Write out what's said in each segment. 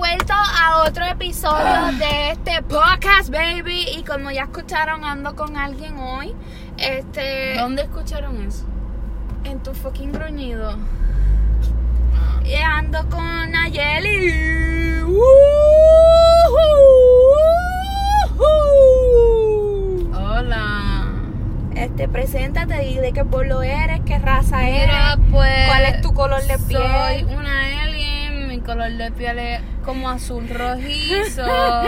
vuelto a otro episodio de este podcast, baby. Y como ya escucharon, ando con alguien hoy. Este. ¿Dónde escucharon eso? En tu fucking gruñido. Y ando con Nayeli. Hola. Este, preséntate y de qué pueblo eres, qué raza eres, pues. cuál es tu color de Soy piel. una alien, mi color de piel es como azul rojizo.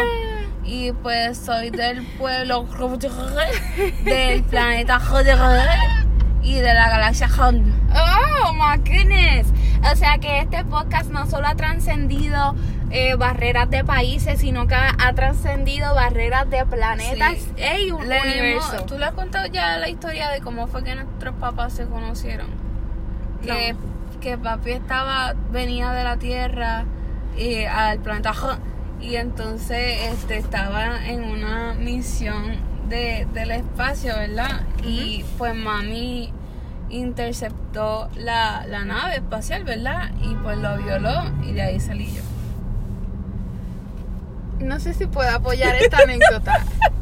y pues soy del pueblo del planeta y de la galaxia Honda. Oh my goodness. O sea que este podcast no solo ha trascendido eh, barreras de países, sino que ha, ha trascendido barreras de planetas Sí. un Le universo. hemos- ¿Tú le has contado ya la historia de cómo fue que nuestros papás se conocieron? Que, que papi estaba, venía de la Tierra y al planeta y entonces este, estaba en una misión de, del espacio, ¿verdad? Y pues mami interceptó la, la nave espacial, ¿verdad? Y pues lo violó y de ahí salí yo. No sé si puedo apoyar esta anécdota.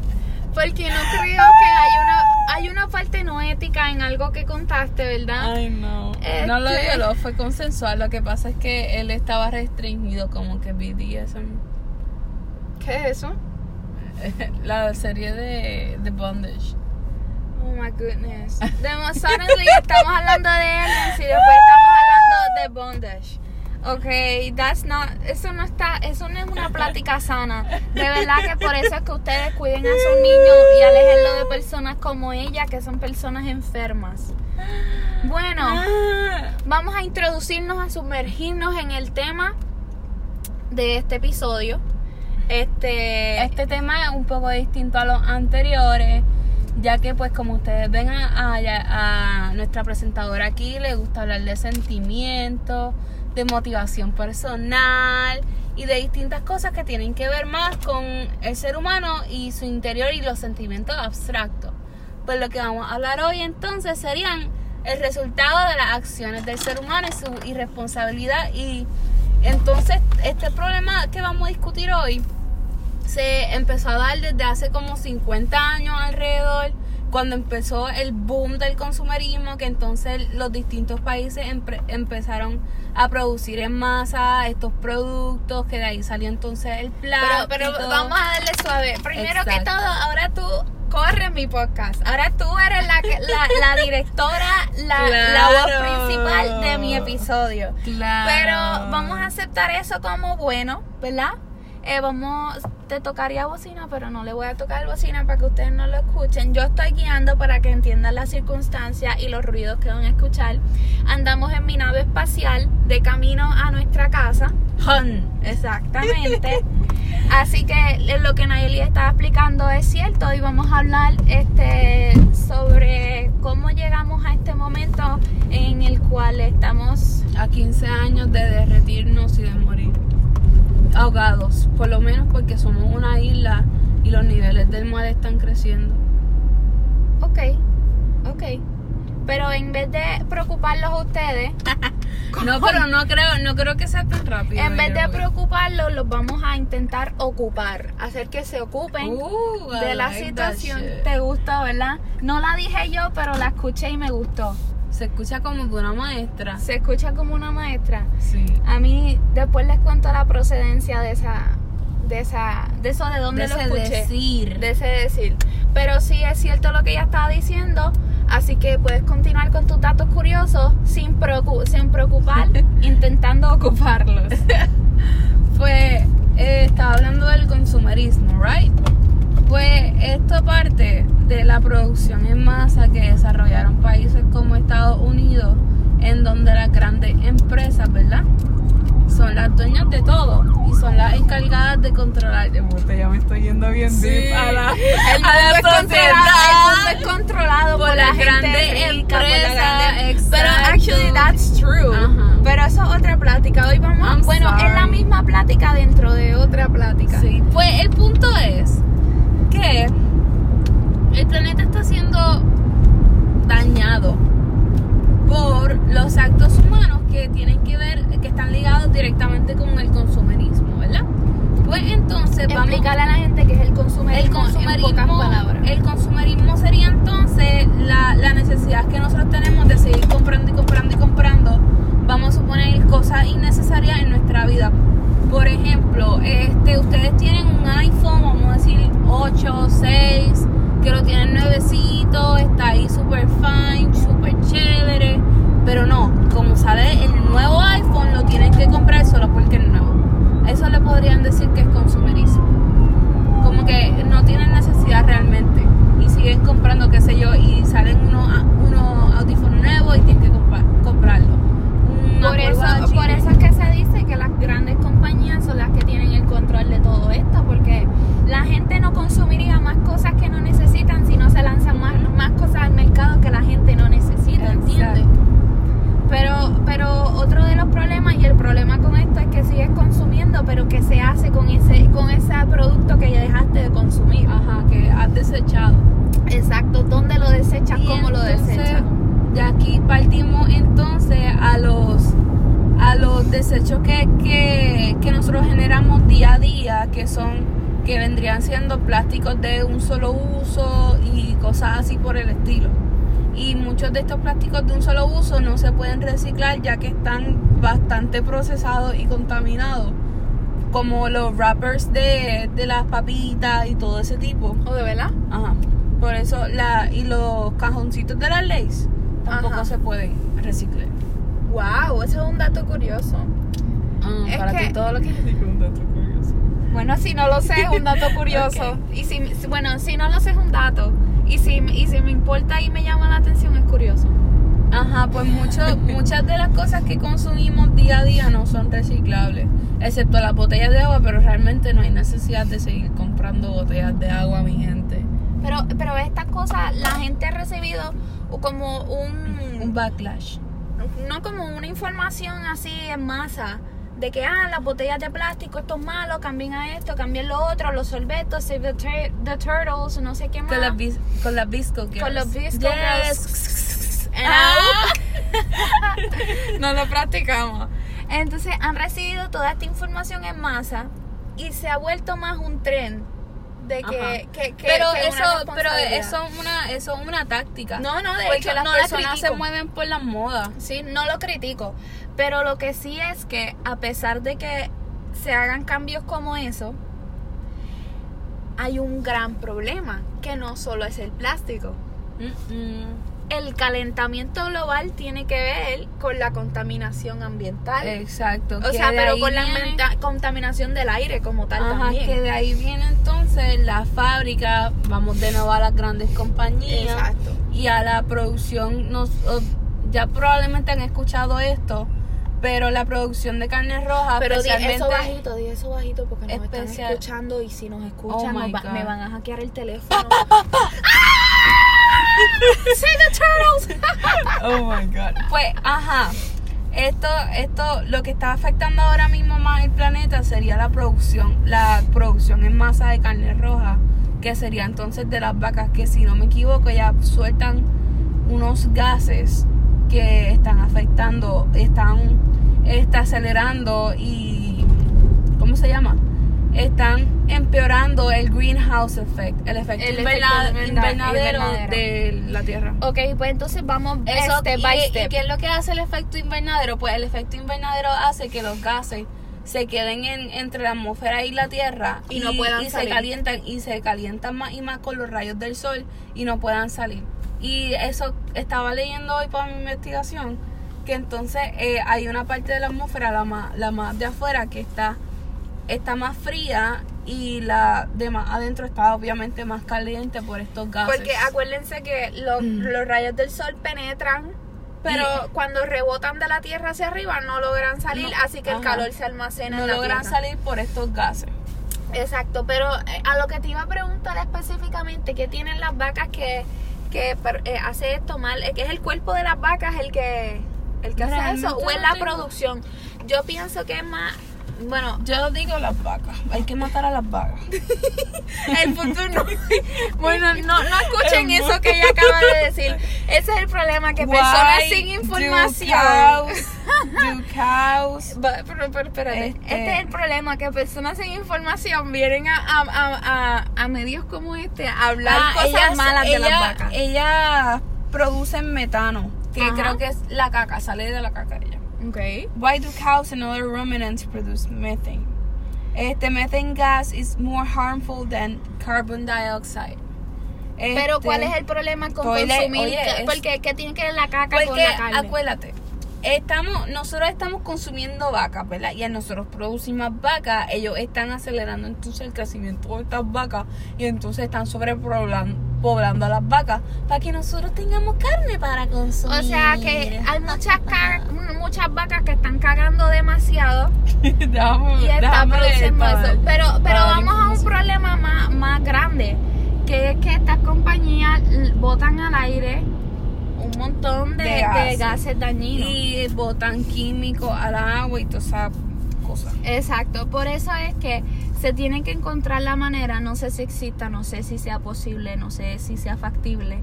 Porque no creo que hay una, hay una parte no ética en algo que contaste, ¿verdad? Ay, no. No lo Este- violó, fue consensual. Lo que pasa es que él estaba restringido, como que BDSM. ¿Qué es eso? La serie de, de Bondage. Oh my goodness. Demo- suddenly estamos hablando de aliens y después estamos hablando de bondage. Ok, that's not, eso no está, eso no es una plática sana. De verdad que por eso es que ustedes cuiden a sus niños y alejenlo de personas como ella, que son personas enfermas. Bueno, vamos a introducirnos, a sumergirnos en el tema de este episodio. Este, Este tema es un poco distinto a los anteriores, ya que pues como ustedes ven a, a- a nuestra presentadora aquí, le gusta hablar de sentimientos, de motivación personal y de distintas cosas que tienen que ver más con el ser humano y su interior y los sentimientos abstractos. Pues lo que vamos a hablar hoy entonces serían el resultado de las acciones del ser humano y su irresponsabilidad y entonces este problema que vamos a discutir hoy se empezó a dar desde hace como 50 años alrededor, cuando empezó el boom del consumerismo, que entonces los distintos países empezaron a producir en masa estos productos, que de ahí salió entonces el Pero, plástico. pero vamos a darle suave. Primero que todo, ahora tú corres mi podcast. Ahora tú eres la, la, la directora, la, la voz principal de mi episodio. Claro. Pero vamos a aceptar eso como bueno, ¿verdad? Eh, vamos, te tocaría bocina, pero no le voy a tocar bocina para que ustedes no lo escuchen. Yo estoy guiando para que entiendan las circunstancias y los ruidos que van a escuchar. Andamos en mi nave espacial de camino a nuestra casa. Exactamente. Así que lo que Nayeli estaba explicando es cierto y vamos a hablar este sobre cómo llegamos a este momento en el cual estamos A 15 años de derretirnos y de morir. Ahogados, por lo menos porque somos una isla y los niveles del mar están creciendo. ok, ok. Pero en vez de preocuparlos a ustedes, No, pero no creo, no creo que sea tan rápido. en vez de preocuparlos, los vamos a intentar ocupar, hacer que se ocupen Uh, de la like situación. ¿Te gustó, verdad? No la dije yo, pero la escuché y me gustó. Se escucha como de una maestra. Se escucha como una maestra. Sí. A mí después les cuento la procedencia de esa, de esa, de eso de dónde De lo ese escuché, decir. de ese decir. Pero sí es cierto lo que ella estaba diciendo, así que puedes continuar con tus datos curiosos sin, preocu- sin preocupar, intentando ocuparlos. Pues eh, estaba hablando del consumerismo, ¿right? Pues esto parte de la producción en masa que desarrollaron países como Estados Unidos, en donde las grandes empresas, ¿verdad? Son las dueñas de todo y son las encargadas de controlar. Ya me estoy yendo bien Sí. deep a la, El a la es controlado, el mundo es sociedad. controlado por, por la las gente grandes rica, por la grande-. Pero actually that's true. Ajá. Pero eso es otra plática. Hoy vamos, I'm bueno, es la misma plática dentro de otra plática. Sí, pues el punto es que el planeta está siendo dañado por los actos humanos que tienen que ver, que están ligados directamente con el consumerismo, ¿verdad? Pues entonces vamos. Explicarle a la gente qué es el consumerismo. El consumerismo, en pocas palabras. El consumerismo sería entonces la, la necesidad que nosotros tenemos de seguir comprando y comprando y comprando. Vamos a suponer cosas innecesarias en nuestra vida. Por ejemplo, este, ustedes tienen un iPhone o un podrían decir que es consumerismo. Como que no tienen necesidad realmente. Y siguen comprando, qué sé yo, y salen unos, unos audífonos nuevos y tienen que comprar, comprarlo. Por eso, por eso es que se dice que las grandes compañías son las que tienen el control de todo esto, porque la gente no consumiría más cosas que no necesitan si no se lanzan más, más cosas al mercado que la gente no necesita, ¿entiendes? Pero, pero otro de los problemas y el problema con esto es que sigues consumiendo, pero ¿qué se hace con ese, con ese producto que ya dejaste de consumir? Ajá, que has desechado. Exacto, ¿dónde lo desechas? Y ¿Cómo lo desechas? De aquí partimos entonces a los a los desechos que, que, que nosotros generamos día a día, que son que vendrían siendo plásticos de un solo uso y cosas así por el estilo. Y muchos de estos plásticos de un solo uso no se pueden reciclar ya que están bastante procesados y contaminados, como los wrappers de, de las papitas y todo ese tipo. ¿O de verdad? Ajá. Por eso la y los cajoncitos de las leyes tampoco Ajá. se pueden reciclar. Wow, eso es un dato curioso. Ah, Es para que- ti todo lo que digo un dato curioso. Bueno, si no lo sé es un dato curioso. Y si, si- bueno, si no lo sé es un dato. Y si, y si me importa y me llama la atención es curioso. Ajá, pues mucho, muchas de las cosas que consumimos día a día no son reciclables, excepto las botellas de agua, pero realmente no hay necesidad de seguir comprando botellas de agua, mi gente. Pero, pero estas cosas la gente ha recibido como un, Un backlash. no como una información así en masa de que ah las botellas de plástico esto es malo cambien a esto cambien lo otro los sorbetos save the, tur- the turtles no sé qué más Con las, bis- con las Visco Girls. Con Yes. And Ah. no lo practicamos. Entonces han recibido toda esta información en masa y se ha vuelto más un tren de que, que- que- pero que eso una pero eso es una eso es una táctica. No no de porque hecho las no la personas se mueven por las modas. Sí, no lo critico. Pero lo que sí es que a pesar de que se hagan cambios como eso, hay un gran problema, que no solo es el plástico. El calentamiento global tiene que ver con la contaminación ambiental. exacto o sea, pero con la viene- contaminación del aire como tal Ajá, también. que de ahí viene entonces la fábrica, vamos de nuevo a las grandes compañías Exacto. y a la producción. Nos, ya probablemente han escuchado esto, pero la producción de carne roja, Pero di especialmente eso bajito, di eso bajito porque nos están Especial- escuchando y si nos escuchan Oh nos my va- God. me van a hackear el teléfono. Save the turtles. Oh my god. Pues, ajá. Esto, esto, lo que está afectando ahora mismo más el planeta sería la producción, la producción en masa de carne roja, que sería entonces de las vacas, que si no me equivoco ya sueltan unos gases que están afectando, están está acelerando y ¿cómo se llama? Están empeorando el greenhouse effect, el efecto, El invernadero invernadero. de la Tierra. Ok, pues entonces vamos Eso, step y, by y step. qué es lo que hace el efecto invernadero? Pues el efecto invernadero hace que los gases se queden en, entre la atmósfera y la Tierra Y no puedan y se calientan y se calientan más y más con los rayos del sol y no puedan salir. Y eso estaba leyendo hoy para mi investigación que entonces eh, hay una parte de la atmósfera, la más, la más de afuera, que está, está más fría y la de más adentro está obviamente más caliente por estos gases. Porque acuérdense que los, Mm. los rayos del sol penetran, pero Y- cuando rebotan de la tierra hacia arriba no logran salir, No, así que el calor se almacena no en la logran tierra. salir por estos gases. Exacto, pero eh, a lo que te iba a preguntar específicamente, ¿qué tienen las vacas que, que eh, hace esto mal? Eh, ¿Que es el cuerpo de las vacas el que, el que hace eso? ¿O es no la tengo- producción? Yo pienso que es más bueno, Yo digo las vacas. Hay que matar a las vacas. el futuro. bueno, no, no escuchen El eso que ella acaba de decir. Ese es el problema, que personas sin información. Do cows, Va, Pero, pero, espérate. Este- Este... es el problema, que personas sin información vienen a, a, a, a, medios como este a hablar Ah, cosas ellas- malas de las vacas. Ellas producen metano, que Ajá. creo que es la caca, sale de la caca de ella. Okay. Why do cows and other ruminants produce methane? Este methane gas is more harmful than carbon dioxide. Pero Este, ¿cuál es el problema con consumir? oye, porque ¿qué tiene que ver la caca con Porque la carne? acuérdate, estamos, nosotros estamos consumiendo vacas, ¿verdad? Y al nosotros producir más vacas, ellos están acelerando entonces el crecimiento de estas vacas y entonces están sobrepoblando poblando a las vacas para que nosotros tengamos carne para consumir. O sea que hay muchas ca- muchas vacas que están cagando demasiado Déjame- y están produciendo eso. Pero, pero vamos a un problema más, más grande, que es que estas compañías botan al aire un montón de, De de gases. gases, dañinos. Y botan químicos al agua y todas esas cosas. Exacto, por eso es que se tiene que encontrar la manera, no sé si exista, no sé si sea posible, no sé si sea factible,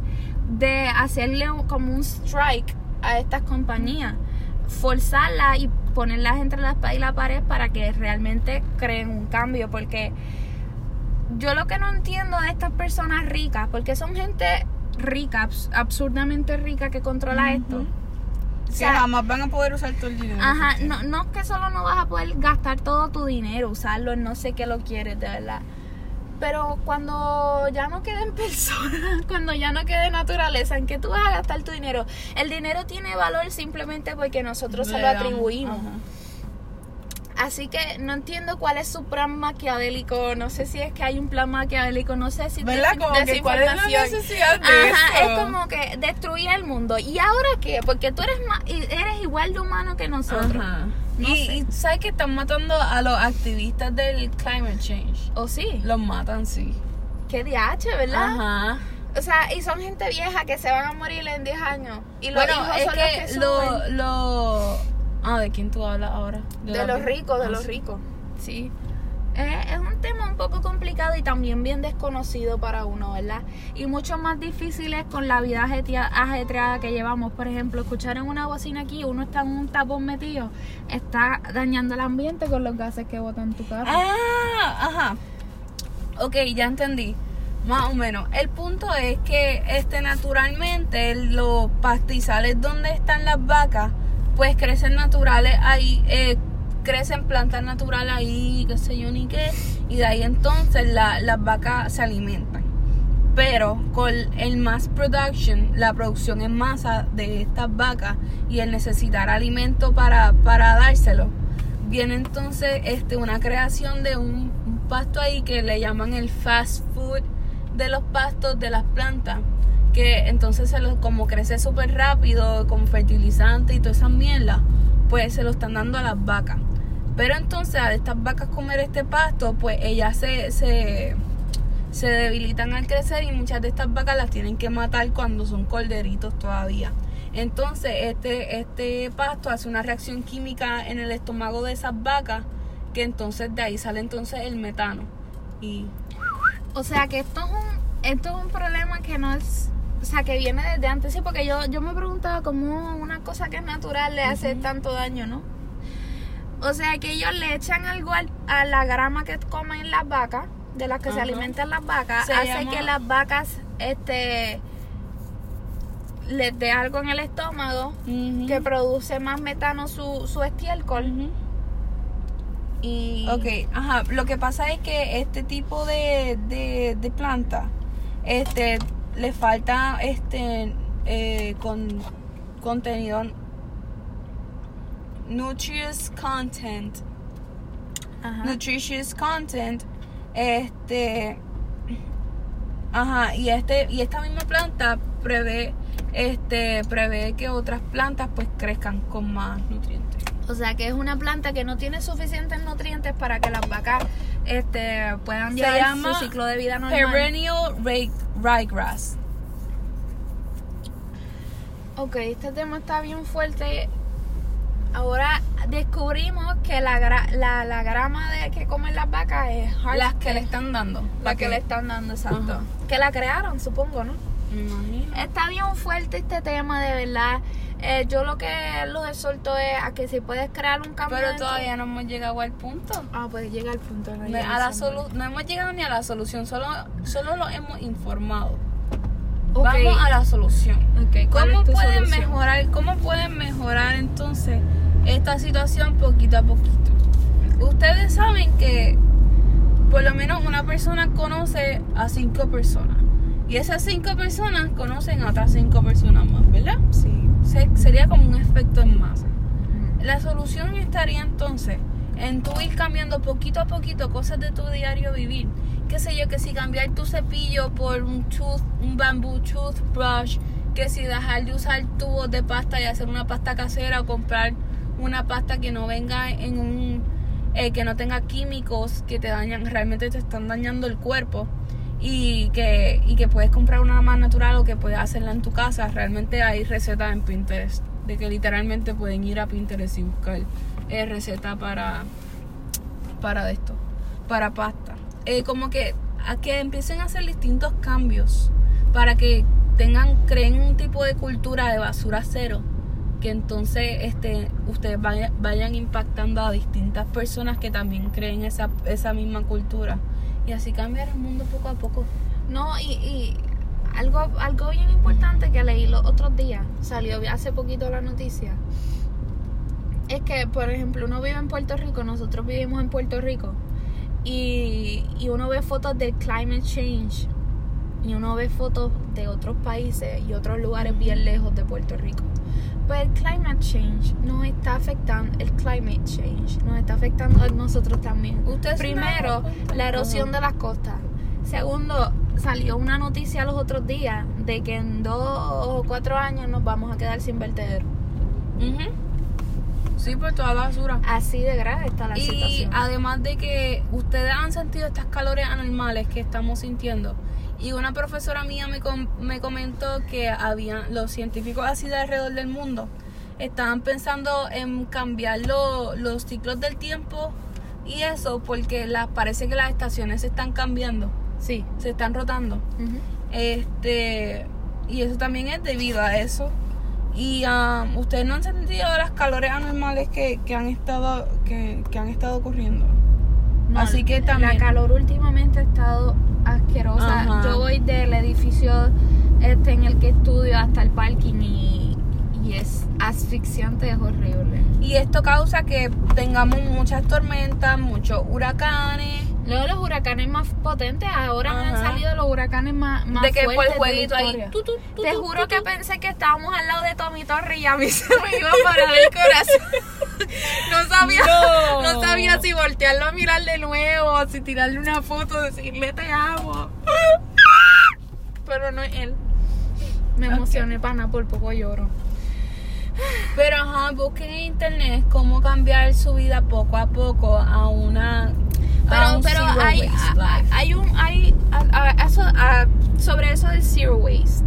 de hacerle como un strike a estas compañías, forzarlas y ponerlas entre la espada y la pared para que realmente creen un cambio, porque yo lo que no entiendo de estas personas ricas, porque son gente rica, abs- absurdamente rica que controla esto. O Que sea, jamás van a poder usar todo el dinero. Ajá, no, no es que solo no vas a poder gastar todo tu dinero, usarlo en no sé qué lo quieres, de verdad. Pero cuando ya no queden personas, cuando ya no quede naturaleza, ¿en qué tú vas a gastar tu dinero? El dinero tiene valor simplemente porque nosotros se lo atribuimos. ajá. Así que no entiendo cuál es su plan maquiavélico, no sé si es que hay un plan maquiavélico, no sé si ¿Verdad? Como que cuál es la necesidad de Ajá, es como que destruir el mundo. ¿Y ahora qué? Porque tú eres, ma- eres igual de humano que nosotros. Ajá. No y, sé. y sabes que están matando a los activistas del climate change. ¿O sí? Los matan, sí. Qué DH, ¿verdad? Ajá. O sea, y son gente vieja que se van a morir en 10 años. Y los Bueno, hijos es son que, los que lo... Ah, ¿de quién tú hablas ahora? De los ricos, de Ah, los sí. ricos. Sí. Es un tema un poco complicado y también bien desconocido para uno, ¿verdad? Y mucho más difíciles con la vida ajetreada que llevamos. Por ejemplo, escuchar en una bocina aquí, uno está en un tapón metido, está dañando el ambiente con los gases que botan tu carro. Ah, ajá. Ok, ya entendí. Más o menos. El punto es que este naturalmente los pastizales donde están las vacas, pues crecen naturales ahí, eh, crecen plantas naturales ahí, qué sé yo ni qué, y de ahí entonces la- las vacas se alimentan. Pero con el mass production, la producción en masa de estas vacas y el necesitar alimento para, para dárselo, viene entonces este, una creación de un pasto ahí que le llaman el fast food de los pastos de las plantas. Que entonces se los, como crece súper rápido con fertilizante y toda esa mierda, pues se lo están dando a las vacas. Pero entonces al estas vacas comer este pasto, pues ellas se, se, se debilitan al crecer y muchas de estas vacas las tienen que matar cuando son corderitos todavía. Entonces este, este pasto hace una reacción química en el estómago de esas vacas que entonces de ahí sale entonces el metano. Y O sea que esto es un, esto es un problema que no es, sea que viene desde antes, sí, porque yo, yo me preguntaba cómo una cosa que es natural le hace tanto daño, ¿no? O sea que ellos le echan algo al- a la grama que comen las vacas, de las que se alimentan las vacas, Se hace llama- que las vacas, este, les dé algo en el estómago que produce más metano su, su estiércol y Ok, ajá. Lo que pasa es que este tipo de, de, de planta, este, le falta este eh, con contenido nutritious content, Ajá. nutritious content, este, ajá, y este y esta misma planta prevé este prevé que otras plantas pues crezcan con más nutrientes. O sea que es una planta que no tiene suficientes nutrientes para que las vacas este, puedan llevar llama su ciclo de vida normal. Perennial rye- ryegrass. Ok, este tema está bien fuerte. Ahora descubrimos que la, gra- la, la grama de que comen las vacas es hard Las que le están dando. la que le están dando, exacto. Que la crearon, supongo, ¿no? Me imagino. Está bien fuerte este tema, de verdad. Eh, yo lo que los exhorto es a que si puedes crear un cambio. Pero todavía no hemos llegado al punto. Ah, pues llega al punto. No, a la solu no hemos llegado ni a la solución, solo, solo lo hemos informado. Ok. Vamos a la solución. Ok, ¿cuál ¿Cómo pueden solución? mejorar? ¿Cómo pueden mejorar entonces esta situación poquito a poquito? Ustedes saben que por lo menos una persona conoce a cinco personas y esas cinco personas conocen a otras cinco personas más, ¿verdad? Sí. Se- sería como un efecto en masa. La solución estaría entonces en tú ir cambiando poquito a poquito cosas de tu diario vivir. Qué sé yo, que si cambiar tu cepillo por un tooth, un bamboo toothbrush, que si dejar de usar tubos de pasta y hacer una pasta casera o comprar una pasta que no venga en un eh, que no tenga químicos que te dañan, realmente te están dañando el cuerpo y que, y que puedes comprar una más natural o que puedes hacerla en tu casa. Realmente hay recetas en Pinterest de que literalmente pueden ir a Pinterest y buscar eh, receta para para esto, para pasta. Eh, como que a que empiecen a hacer distintos cambios para que tengan creen un tipo de cultura de basura cero que entonces este ustedes vaya- vayan impactando a distintas personas que también creen esa, esa misma cultura y así cambiar el mundo poco a poco No, y, y algo, algo bien importante que leí los otros días, salió hace poquito la noticia, es que, por ejemplo, uno vive en Puerto Rico, nosotros vivimos en Puerto Rico, y, y uno ve fotos del climate change, y uno ve fotos de otros países y otros lugares bien lejos de Puerto Rico. Pues el climate change nos está afectando, el climate change nos está afectando a nosotros también. Ustedes Primero, la erosión de las costas. Segundo, salió una noticia los otros días de que en dos o cuatro años nos vamos a quedar sin vertedero. Ujú. sí por toda la basura Así de grave está la Y situación. además de que ustedes han sentido estas calores anormales que estamos sintiendo. Y una profesora mía me, com- me comentó que había los científicos así de alrededor del mundo estaban pensando en cambiar lo- los ciclos del tiempo y eso porque las parece que las estaciones se están cambiando, Sí. se están rotando. Este, y eso también es debido a eso. Y um, ustedes no han sentido las calores anormales que, que han estado que, que han estado ocurriendo. No, Así que también- La calor últimamente ha estado asquerosa. Ajá. Yo voy del edificio este en el que estudio hasta el parking y, y es asfixiante, es horrible. Y esto causa que tengamos muchas tormentas, muchos huracanes. Luego los huracanes más potentes, ahora han Ajá. salido los huracanes más, más de que por fuertes el jueguito de ahí. historia. tu, tu, tu, Te juro que pensé que estábamos al lado de Tommy Torre y a mí se me iba a parar el corazón. No sabía, No. no. sabía si voltearlo a mirar de nuevo, si tirarle una foto, decirle te amo. Pero no es él. Me emocioné, pana, por poco lloro. Pero ajá, busquen en internet cómo cambiar su vida poco a poco a una. Pero, pero hay, hay, un, hay, a- a- eso, a- sobre eso del zero waste.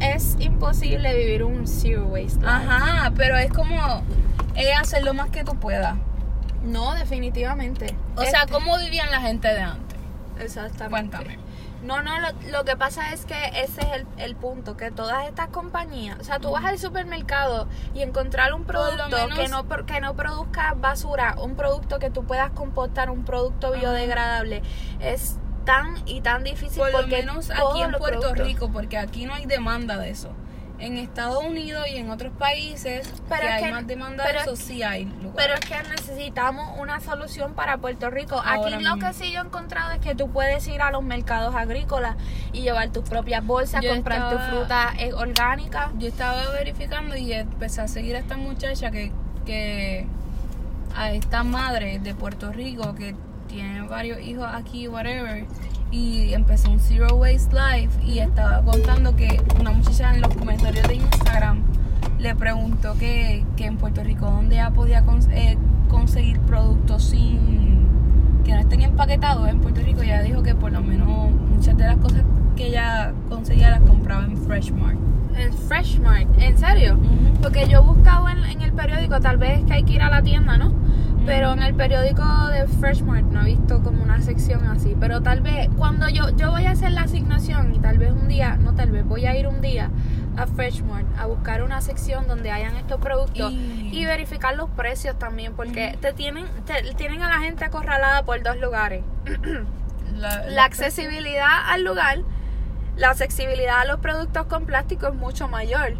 Es imposible vivir un zero waste. life. Ajá, pero es como hacer lo más que tú puedas. No, definitivamente. O sea, Este- ¿cómo vivían la gente de antes? Exactamente. Cuéntame. No, no, lo, lo que pasa es que ese es el, el punto, que todas estas compañías, o sea, tú vas al supermercado y encontrar un producto menos- que, no, que no produzca basura, un producto que tú puedas compostar, un producto biodegradable, es tan y tan difícil Por lo porque menos aquí en Puerto productos- Rico, porque aquí no hay demanda de eso. En Estados Unidos y en otros países Pero que hay que- más demanda pero de eso, es- sí hay. Pero es que necesitamos una solución para Puerto Rico. Ahora Aquí lo que sí yo he encontrado es que tú puedes ir a los mercados agrícolas y llevar tus propias bolsas, Yo comprar tu estaba- fruta eh, orgánica. Yo estaba verificando y empecé a seguir a esta muchacha que, que a esta madre de Puerto Rico que tiene varios hijos aquí, whatever, y empezó un Zero Waste Life y estaba contando que una muchacha en los comentarios de Instagram le preguntó que, que en Puerto Rico donde ella podía cons- eh, conseguir productos sin que no estén empaquetados en Puerto Rico, ella dijo que por lo menos muchas de las cosas que ella conseguía las compraba en Freshmart. En Freshmart, ¿en serio? Porque yo he buscado en, en el periódico, tal vez es que hay que ir a la tienda, ¿no? Pero en el periódico de Freshmart no he visto como una sección así. Pero tal vez cuando yo, yo voy a hacer la asignación y tal vez un día, no tal vez, voy a ir un día a Freshmart a buscar una sección donde hayan estos productos y, Y- verificar los precios también. Porque te tienen te, tienen a la gente acorralada por dos lugares. La, La accesibilidad al lugar, la accesibilidad a los productos con plástico es mucho mayor.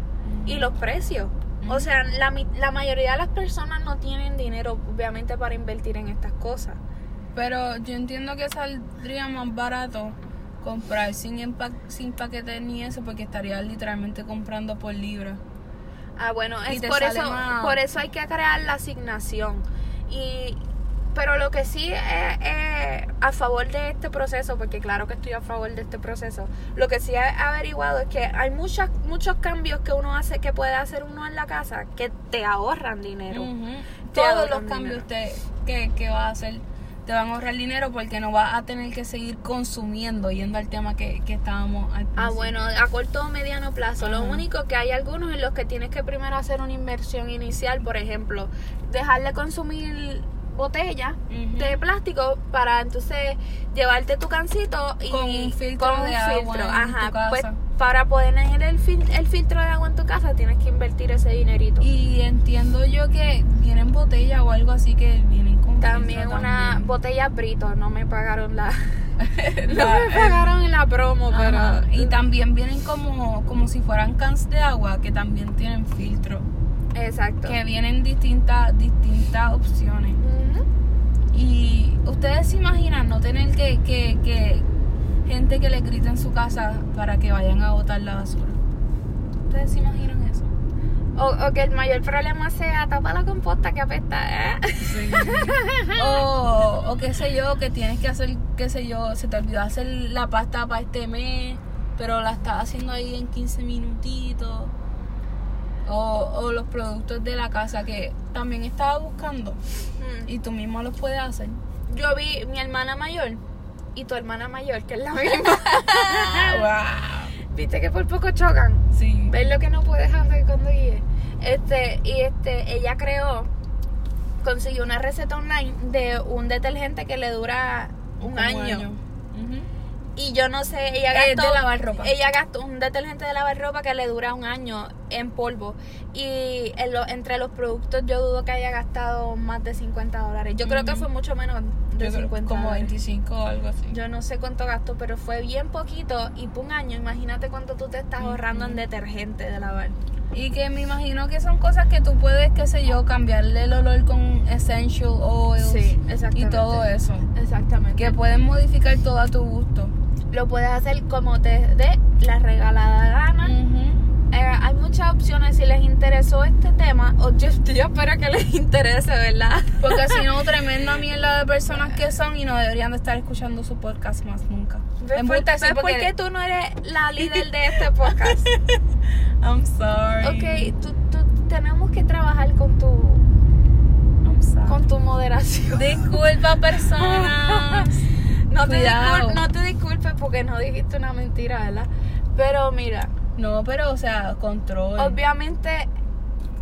Y los precios. O sea, la, mi- la mayoría de las personas no tienen dinero, obviamente, para invertir en estas cosas. Pero yo entiendo que saldría más barato comprar sin, empa sin paquetes ni eso porque estaría literalmente comprando por libra. Ah, bueno, es por eso, más. por eso hay que crear la asignación. Y pero lo que sí es, es a favor de este proceso, porque claro que estoy a favor de este proceso, lo que sí he averiguado es que hay muchas, muchos cambios que uno hace, que puede hacer uno en la casa, que te ahorran dinero. Te Todos los cambios te, que, que vas a hacer te van a ahorrar dinero porque no vas a tener que seguir consumiendo, yendo al tema que, que estábamos al Ah, bueno, a corto o mediano plazo. Lo Ajá. único que hay algunos en los que tienes que primero hacer una inversión inicial, por ejemplo, dejar de consumir botellas de plástico para entonces llevarte tu cancito y Con un filtro con un de agua filtro. en Ajá, tu casa. pues para poder tener el, fil- el filtro de agua en tu casa tienes que invertir ese dinerito. Y entiendo yo que vienen botellas o algo así que vienen con también una también. botella Brito, no me pagaron la, no me pagaron en la promo, pero Y también vienen como, como si fueran cans de agua que también tienen filtro. exacto. Que vienen distintas, distintas opciones. Y ustedes se imaginan no tener que, que, que gente que les grite en su casa para que vayan a botar la basura. ¿Ustedes se imaginan eso? O, o que el mayor problema sea tapa la composta que apesta. ¿eh? o, o qué sé yo, que tienes que hacer, qué sé yo, se te olvidó hacer la pasta para este mes, pero la estás haciendo ahí en 15 minutitos. O, o los productos de la casa que también estaba buscando Mm. y tú mismo los puedes hacer. Yo vi mi hermana mayor y tu hermana mayor, que es la misma. wow. Viste que por poco chocan. Sí. ¿Ves lo que no puedes hacer cuando guíes? Este, y este, ella creó, consiguió una receta online de un detergente que le dura un Como año. Y yo no sé, ella gastó. de lavar ropa. Ella gastó un detergente de lavar ropa que le dura un año en polvo. Y en lo- entre los productos yo dudo que haya gastado más de 50 dólares. Yo creo que fue mucho menos de Yo creo 50 como dólares. 25 o algo así. Yo no sé cuánto gastó, pero fue bien poquito. Y por un año, imagínate cuánto tú te estás ahorrando en detergente de lavar. Y que me imagino que son cosas que tú puedes, qué sé yo, cambiarle el olor con essential oils Sí, y todo eso. Exactamente. Que pueden modificar todo a tu gusto. Lo puedes hacer como te dé la regalada gana. Eh, hay muchas opciones si les interesó este tema. O yo, yo espero que les interese, ¿verdad? Porque si no, tremenda mierda de personas que son y no deberían de estar escuchando su podcast más nunca. ¿Ves por, qué tú no eres la líder de este podcast? I'm sorry. ok, tú, tú- tenemos que trabajar con tu, I'm sorry. con tu moderación. Disculpa, personas. No te, Cuidado. discul- no te disculpes porque no dijiste una mentira, ¿verdad? Pero mira, No, pero, o sea, control. obviamente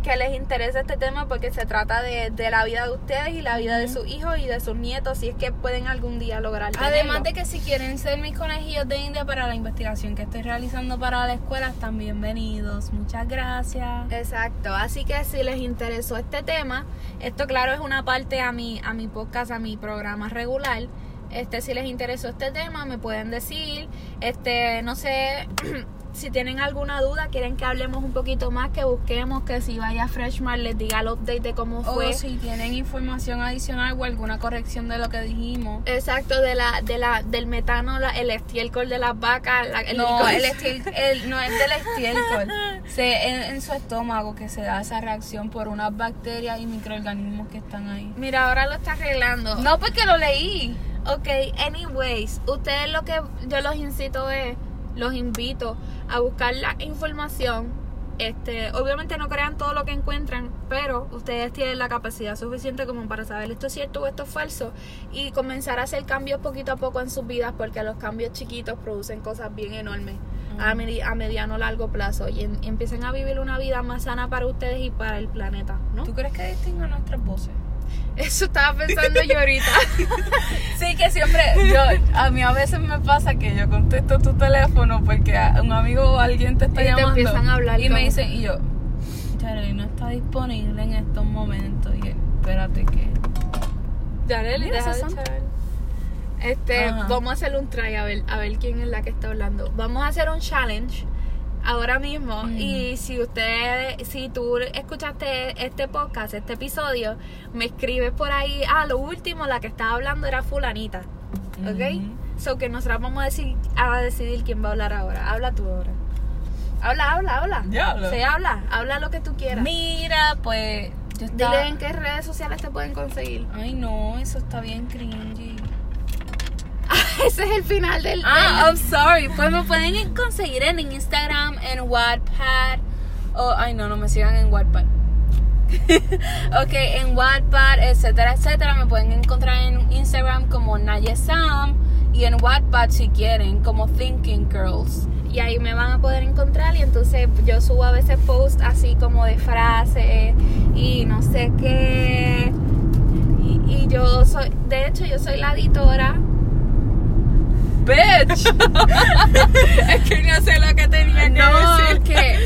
que les interesa este tema porque se trata de, de la vida de ustedes y la vida de sus hijos y de sus nietos, si es que pueden algún día lograr Además de que si quieren ser mis conejillos de India para la investigación que estoy realizando para la escuela, están bienvenidos. Muchas gracias. Exacto, así que si les interesó este tema, esto claro es una parte a mi, a mi podcast, a mi programa regular. Este, si les interesó este tema, me pueden decir, este, no sé, si tienen alguna duda, quieren que hablemos un poquito más, que busquemos, que si vaya a Freshman les diga el update de cómo fue. O si tienen información adicional o alguna corrección de lo que dijimos. Exacto, de la, de la, del metano, la- el estiércol de las vacas, la- el no, el estiel- el- no es del estiércol. Se, en, en su estómago que se da esa reacción por unas bacterias y microorganismos que están ahí. Mira, ahora lo está arreglando. No, porque lo leí. Ok, anyways, ustedes lo que yo los incito es, los invito a buscar la información Este, obviamente no crean todo lo que encuentran, pero ustedes tienen la capacidad suficiente como para saber esto es cierto o esto es falso y comenzar a hacer cambios poquito a poco en sus vidas porque los cambios chiquitos producen cosas bien enormes a, medi- a mediano largo plazo y, en- y empiecen a vivir una vida más sana para ustedes y para el planeta, ¿no? ¿Tú crees que distingan nuestras voces? Eso estaba pensando yo ahorita. Sí, que siempre, yo, a mí a veces me pasa que yo contesto tu teléfono porque un amigo o alguien te está Y te llamando. empiezan a hablar Y me dicen, y yo, Charlie, no está disponible en estos momentos. Y él, espérate que. Deja de echar. Este, Ajá. vamos a hacer un try a ver, a ver quién es la que está hablando. Vamos a hacer un challenge ahora mismo Mm. y si usted, si tú escuchaste este podcast, este episodio, me escribes por ahí, ah, lo último, la que estaba hablando era fulanita, ¿ok? Ujú. So que nosotros vamos a decidir, a decidir quién va a hablar ahora. Habla tú ahora. Habla, habla, habla. Ya hablo. Se habla, habla lo que tú quieras. Mira, pues. Yo estaba... Dile en qué redes sociales te pueden conseguir. Ay, no, eso está bien cringy. Ese es el final del. Ah, del- I'm sorry. Pues me pueden conseguir en Instagram, en Wattpad. O, ay, no, no me sigan en Wattpad. ok, en Wattpad, etcétera, etcétera. Me pueden encontrar en Instagram como Nayesam. Y en Wattpad, si quieren, como Thinking Girls. y ahí me van a poder encontrar y entonces yo subo a veces posts así como de frases y no sé qué y, y yo soy de hecho yo soy la editora Bitch. es que no sé lo que tenía no, que,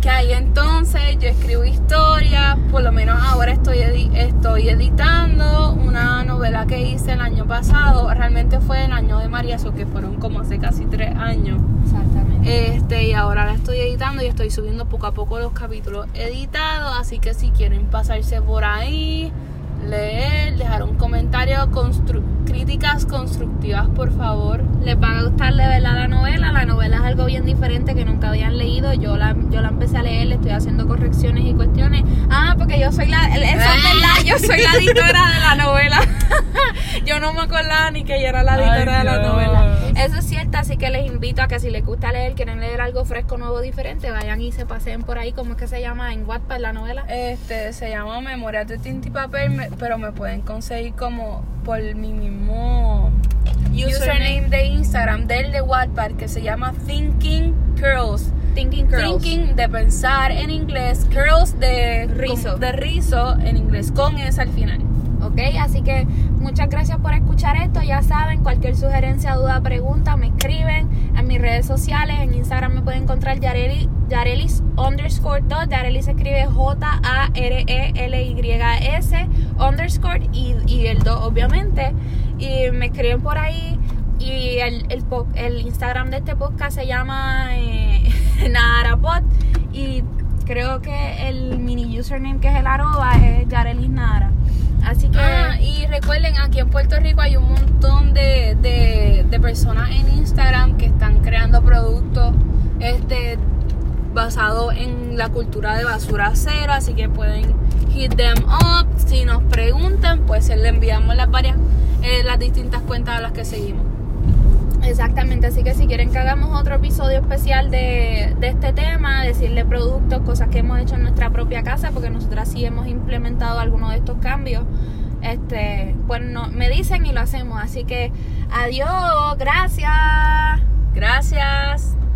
que ahí entonces yo escribo historias, por lo menos ahora estoy, edi- estoy editando una novela que hice el año pasado, realmente fue el año de María, eso que fueron como hace casi tres años. exactamente Este, y ahora la estoy editando y estoy subiendo poco a poco los capítulos editados, así que si quieren pasarse por ahí, leer, dejar un comentario, constru- críticas constructivas, por favor. les va a gustar de verdad la novela. La novela es algo bien diferente que nunca habían leído. Yo la, yo la empecé a leer le estoy haciendo correcciones y cuestiones. Ah porque yo soy la eso es verdad yo soy la editora de la novela. Yo no me acordaba ni que yo era la Ay, editora de la novela eso es cierto así que les invito a que si les gusta leer quieren leer algo fresco nuevo diferente vayan y se paseen por ahí como es que se llama en Wattpad la novela Este se llama Memorias de Tinta y Papel, me- pero me pueden conseguir como por mi mismo username de Instagram del de Wattpad que se llama Thinking Curls. Thinking Girls Thinking de pensar en inglés, curls de Rizo. de rizo en inglés con S al final. Ok, así que muchas gracias por escuchar esto. Ya saben, cualquier sugerencia, duda, pregunta, me escriben en mis redes sociales. En Instagram me pueden encontrar Yareli, Yarelis underscore 2. Yareli escribe J-A-R-E-L-Y-S underscore y, el 2, obviamente. Y me escriben por ahí. Y el, Instagram de este podcast se llama eh. Y creo que el mini username que es el arroba es Yarelis Nara. Así que Ah, y recuerden, aquí en Puerto Rico hay un montón de, de, personas en Instagram que están creando productos este, basados en la cultura de basura cero, así que pueden hit them up. Si nos preguntan, pues le enviamos las varias, eh, las distintas cuentas a las que seguimos. Exactamente, así que si quieren que hagamos otro episodio especial de, este tema, decirle productos, cosas que hemos hecho en nuestra propia casa, porque nosotras sí hemos implementado algunos de estos cambios, este, pues me dicen y lo hacemos. Así que adiós, gracias. Gracias.